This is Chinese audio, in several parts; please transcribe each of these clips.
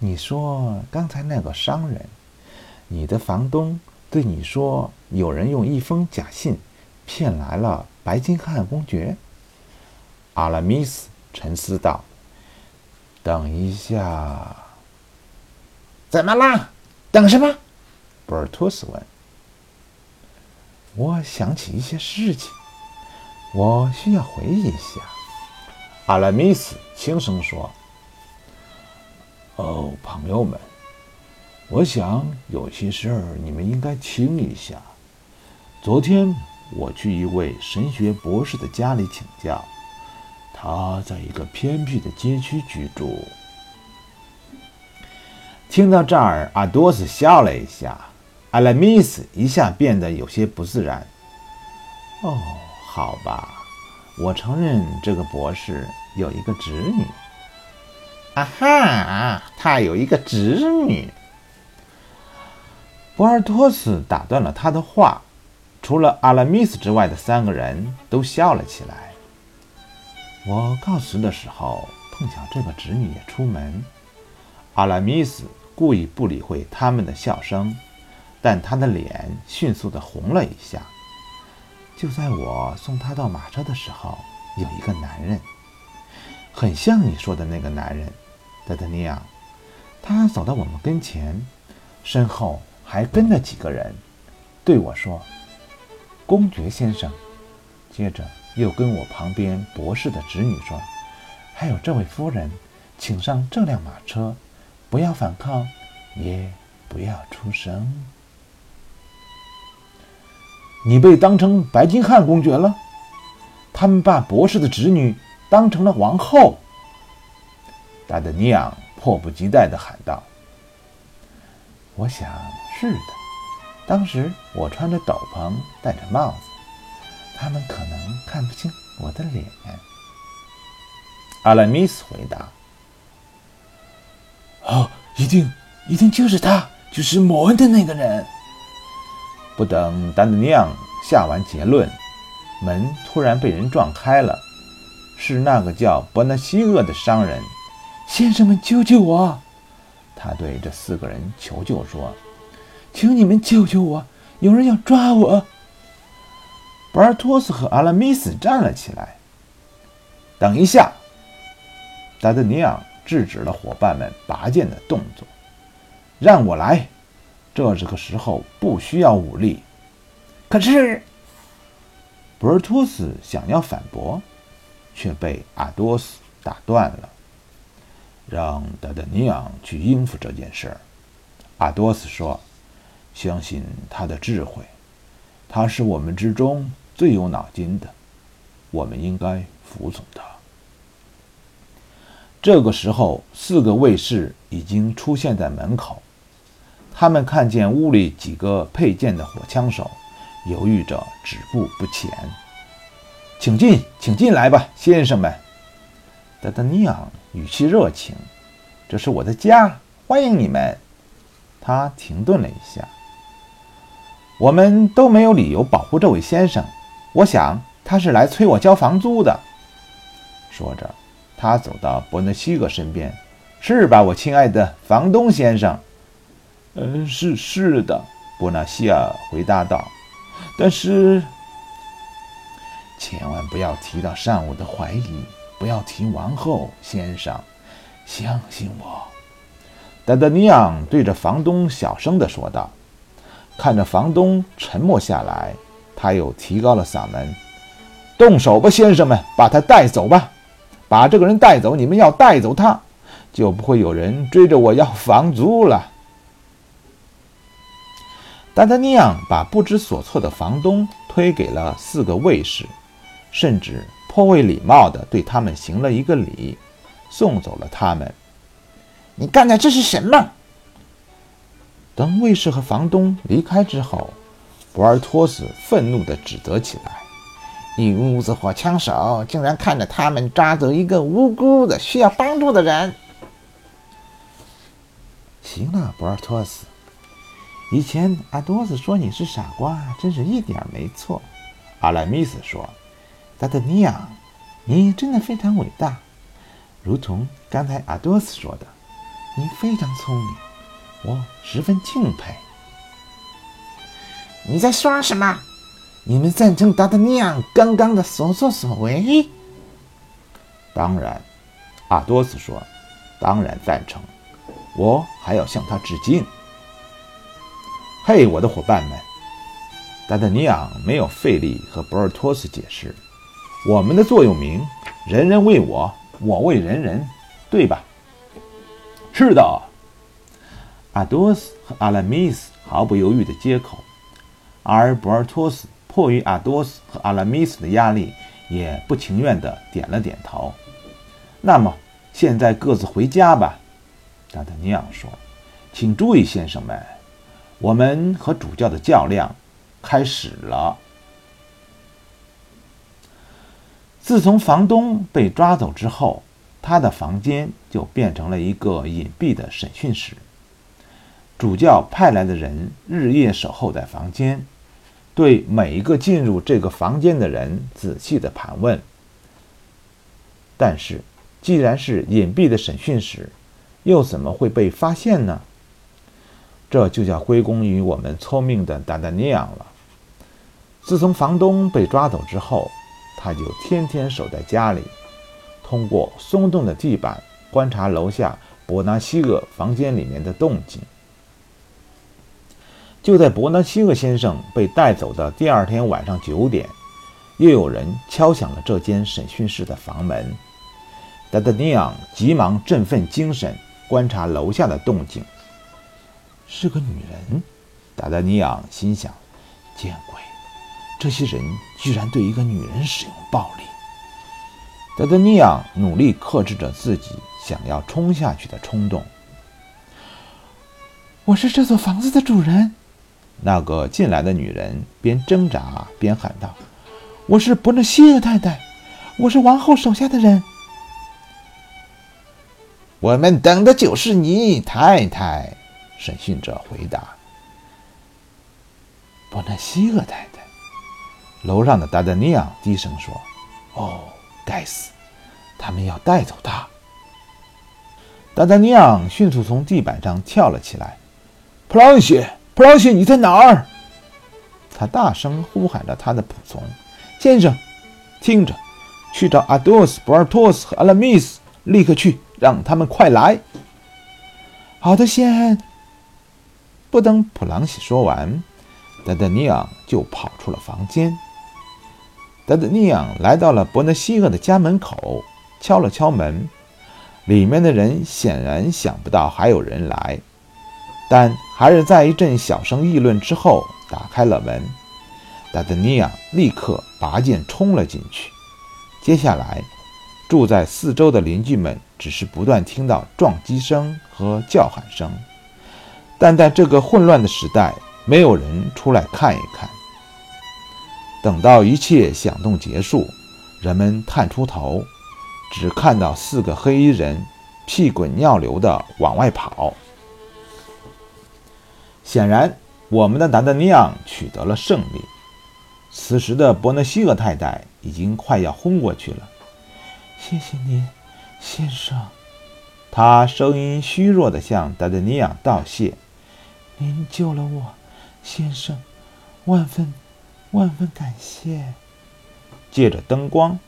你说刚才那个商人，你的房东对你说，有人用一封假信骗来了白金汉公爵。阿拉米斯沉思道：“等一下，怎么啦？等什么？”博尔托斯问。“我想起一些事情，我需要回忆一下。”阿拉米斯轻声说。哦，朋友们，我想有些事儿你们应该听一下。昨天我去一位神学博士的家里请教，他在一个偏僻的街区居住。听到这儿，阿多斯笑了一下，阿拉米斯一下变得有些不自然。哦，好吧，我承认这个博士有一个侄女。啊哈！他有一个侄女。博尔托斯打断了他的话，除了阿拉米斯之外的三个人都笑了起来。我告辞的时候，碰巧这个侄女也出门。阿拉米斯故意不理会他们的笑声，但他的脸迅速的红了一下。就在我送他到马车的时候，有一个男人，很像你说的那个男人。德德尼昂，他走到我们跟前，身后还跟着几个人，对我说：“公爵先生。”接着又跟我旁边博士的侄女说：“还有这位夫人，请上这辆马车，不要反抗，也不要出声。”你被当成白金汉公爵了？他们把博士的侄女当成了王后。达德尼昂迫不及待地喊道：“我想是的。当时我穿着斗篷，戴着帽子，他们可能看不清我的脸。”阿拉米斯回答：“哦，一定，一定就是他，就是摩恩的那个人。”不等达德尼昂下完结论，门突然被人撞开了，是那个叫伯纳西厄的商人。先生们，救救我！他对这四个人求救说：“请你们救救我，有人要抓我。”博尔托斯和阿拉米斯站了起来。等一下，达德尼昂制止了伙伴们拔剑的动作。“让我来，这这个时候不需要武力。”可是，博尔托斯想要反驳，却被阿多斯打断了。让达达尼昂去应付这件事儿，阿多斯说：“相信他的智慧，他是我们之中最有脑筋的，我们应该服从他。”这个时候，四个卫士已经出现在门口，他们看见屋里几个佩剑的火枪手，犹豫着止步不前。“请进，请进来吧，先生们。”达达尼昂语气热情：“这是我的家，欢迎你们。”他停顿了一下：“我们都没有理由保护这位先生，我想他是来催我交房租的。”说着，他走到伯纳西格身边：“是吧，我亲爱的房东先生？”“嗯，是是的。”伯纳西尔回答道。“但是，千万不要提到上午的怀疑。”不要提王后先生，相信我。”达达尼昂对着房东小声地说道。看着房东沉默下来，他又提高了嗓门：“动手吧，先生们，把他带走吧，把这个人带走。你们要带走他，就不会有人追着我要房租了。”达达尼昂把不知所措的房东推给了四个卫士，甚至。颇为礼貌地对他们行了一个礼，送走了他们。你干的这是什么？等卫士和房东离开之后，博尔托斯愤怒地指责起来：“一屋子火枪手竟然看着他们抓走一个无辜的、需要帮助的人！”行了，博尔托斯，以前阿多斯说你是傻瓜，真是一点没错。阿莱米斯说。达德尼昂，你真的非常伟大，如同刚才阿多斯说的，你非常聪明，我十分敬佩。你在说什么？你们赞成达达尼昂刚刚的所作所为？当然，阿多斯说：“当然赞成。我还要向他致敬。”嘿，我的伙伴们！达达尼昂没有费力和博尔托斯解释：“我们的座右铭，人人为我，我为人人，对吧？”是的。阿多斯和阿拉米斯毫不犹豫地接口。而博尔托斯迫于阿多斯和阿拉米斯的压力，也不情愿地点了点头。那么，现在各自回家吧，达达尼昂说。请注意，先生们，我们和主教的较量开始了。自从房东被抓走之后，他的房间就变成了一个隐蔽的审讯室。主教派来的人日夜守候在房间。对每一个进入这个房间的人仔细的盘问，但是既然是隐蔽的审讯室，又怎么会被发现呢？这就要归功于我们聪明的达达尼昂了。自从房东被抓走之后，他就天天守在家里，通过松动的地板观察楼下伯纳西厄房间里面的动静。就在伯纳西厄先生被带走的第二天晚上九点，又有人敲响了这间审讯室的房门。达达尼昂急忙振奋精神，观察楼下的动静。是个女人，达达尼昂心想：见鬼！这些人居然对一个女人使用暴力。德德尼昂努力克制着自己想要冲下去的冲动。我是这座房子的主人。那个进来的女人边挣扎边喊道：“我是伯纳西厄太太，我是王后手下的人。我们等的就是你，太太。”审讯者回答。“伯纳西厄太太。”楼上的达达尼昂低声说：“哦，该死，他们要带走他。”达达尼昂迅速从地板上跳了起来，“普朗西！”普朗西，你在哪儿？他大声呼喊着他的仆从：“先生，听着，去找阿多斯、博尔托斯和阿拉米斯，立刻去，让他们快来。”好的，先。不等普朗西说完，达达尼昂就跑出了房间。达达尼昂来到了伯纳西厄的家门口，敲了敲门，里面的人显然想不到还有人来。但还是在一阵小声议论之后打开了门。达德尼亚立刻拔剑冲了进去。接下来，住在四周的邻居们只是不断听到撞击声和叫喊声，但在这个混乱的时代，没有人出来看一看。等到一切响动结束，人们探出头，只看到四个黑衣人屁滚尿流地往外跑。显然，我们的达达尼昂取得了胜利。此时的伯纳西厄太太已经快要昏过去了。谢谢您，先生。他声音虚弱地向达达尼昂道谢：“您救了我，先生，万分万分感谢。”借着灯光，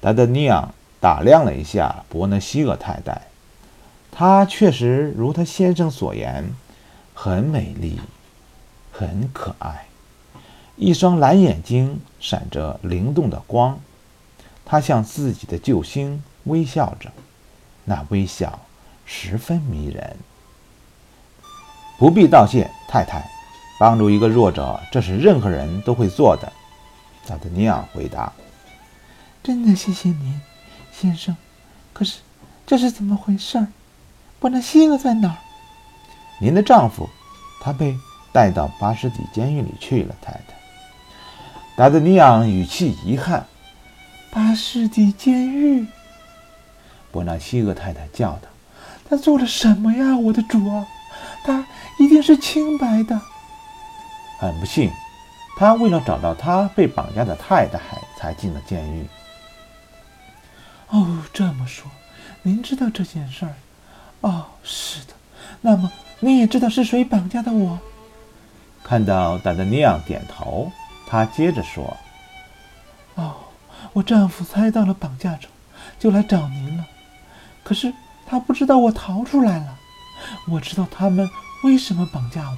达达尼昂打量了一下伯纳西厄太太，她确实如他先生所言。很美丽，很可爱，一双蓝眼睛闪着灵动的光，她向自己的救星微笑着，那微笑十分迷人。不必道谢，太太，帮助一个弱者，这是任何人都会做的。达德尼昂回答：“真的谢谢您，先生。可是这是怎么回事？伯纳西厄在哪儿？”您的丈夫，他被带到巴士底监狱里去了。太太，达德尼昂语气遗憾。巴士底监狱，伯纳西厄太太叫道：“他做了什么呀，我的主啊？他一定是清白的。”很不幸，他为了找到他被绑架的太太，才进了监狱。哦，这么说，您知道这件事儿？哦，是的。那么你也知道是谁绑架的我？看到达达尼昂点头，他接着说：“哦，我丈夫猜到了绑架者，就来找您了。可是他不知道我逃出来了。我知道他们为什么绑架我。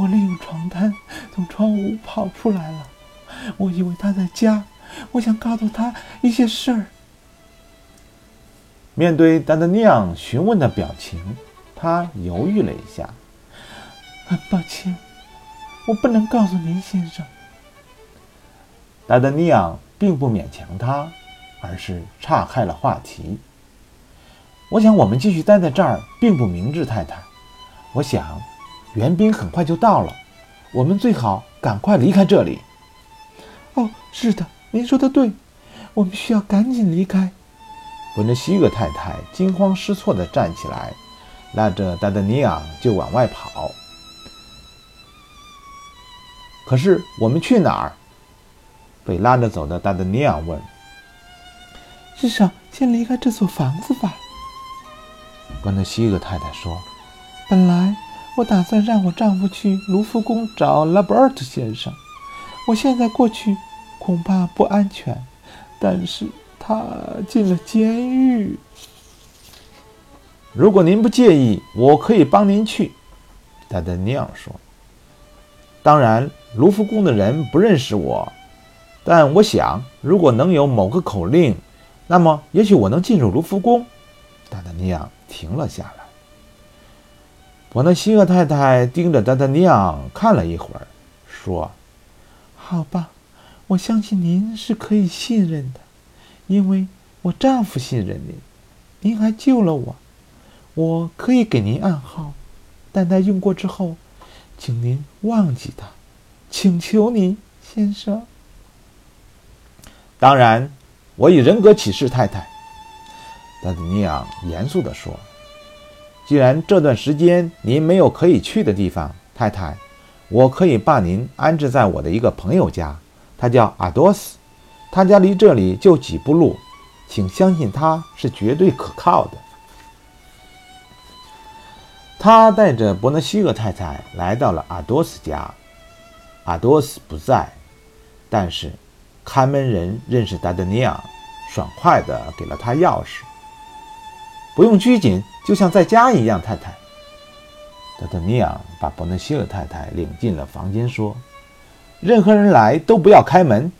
我利用床单从窗户跑出来了。我以为他在家，我想告诉他一些事儿。”面对达达尼昂询问的表情，他犹豫了一下。很抱歉。我不能告诉您，先生。达德尼昂并不勉强他，而是岔开了话题。我想我们继续待在这儿并不明智，太太。我想，援兵很快就到了，我们最好赶快离开这里。哦，是的，您说的对，我们需要赶紧离开。伯纳西格太太惊慌失措地站起来，拉着达达尼昂就往外跑。可是我们去哪儿？被拉着走的达达尼昂问。至少先离开这所房子吧。关德西格太太说：“本来我打算让我丈夫去卢浮宫找拉伯尔特先生，我现在过去恐怕不安全。但是他进了监狱。如果您不介意，我可以帮您去。”达达尼昂说。当然，卢浮宫的人不认识我，但我想，如果能有某个口令，那么也许我能进入卢浮宫。达达尼昂停了下来。伯纳西厄太太盯着丹丹尼昂看了一会儿，说：“好吧，我相信您是可以信任的，因为我丈夫信任您，您还救了我。我可以给您暗号，但在用过之后。”请您忘记他，请求您，先生。当然，我以人格启示太太。达达尼昂严肃地说：“既然这段时间您没有可以去的地方，太太，我可以把您安置在我的一个朋友家，他叫阿多斯，他家离这里就几步路，请相信他是绝对可靠的。”他带着伯纳西厄太太来到了阿多斯家，阿多斯不在，但是看门人认识达德尼昂，爽快地给了他钥匙。不用拘谨，就像在家一样，太太。德德尼昂把伯纳希尔太太领进了房间，说：“任何人来都不要开门，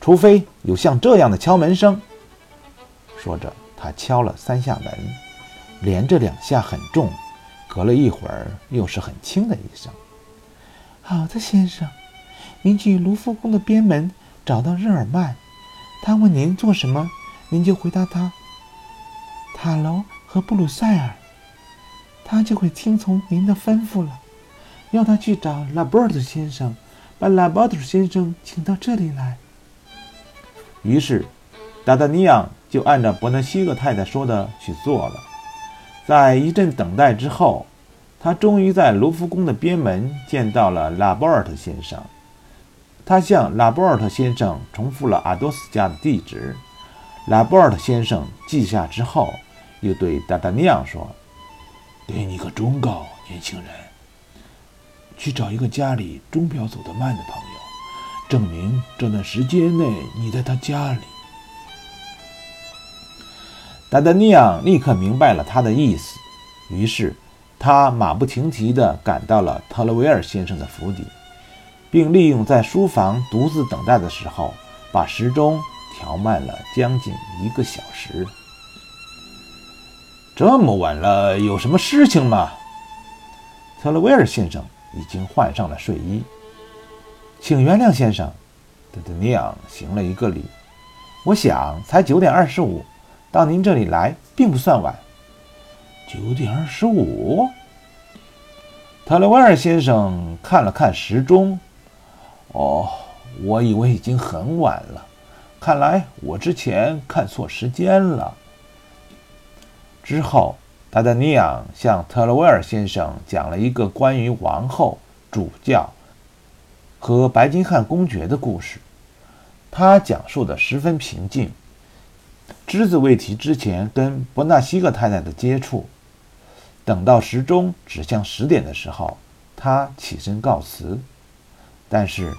除非有像这样的敲门声。”说着，他敲了三下门，连着两下很重。隔了一会儿，又是很轻的一声。好的，先生，您去卢浮宫的边门找到日耳曼，他问您做什么，您就回答他：塔楼和布鲁塞尔，他就会听从您的吩咐了。要他去找拉波尔特先生，把拉波尔特先生请到这里来。于是，达达尼昂就按照伯纳西格太太说的去做了。在一阵等待之后，他终于在卢浮宫的边门见到了拉波尔特先生。他向拉波尔特先生重复了阿多斯家的地址。拉波尔特先生记下之后，又对达达尼昂说：“给你个忠告，年轻人，去找一个家里钟表走得慢的朋友，证明这段时间内你在他家里。”达达尼昂立刻明白了他的意思，于是他马不停蹄地赶到了特勒维尔先生的府邸，并利用在书房独自等待的时候，把时钟调慢了将近一个小时。这么晚了，有什么事情吗？特勒维尔先生已经换上了睡衣。请原谅，先生。达达尼昂行了一个礼。我想才九点二十五。到您这里来并不算晚。九点二十五。特雷维尔先生看了看时钟。哦，我以为已经很晚了。看来我之前看错时间了。之后，达达尼昂向特洛维尔先生讲了一个关于王后、主教和白金汉公爵的故事。他讲述的十分平静，只字未提之前跟伯纳西克太太的接触。等到时钟指向十点的时候，他起身告辞。但是，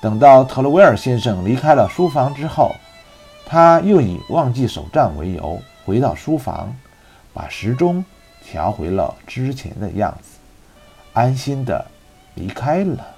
等到特洛维尔先生离开了书房之后，他又以忘记手账为由回到书房。把时钟调回了之前的样子安心的离开了。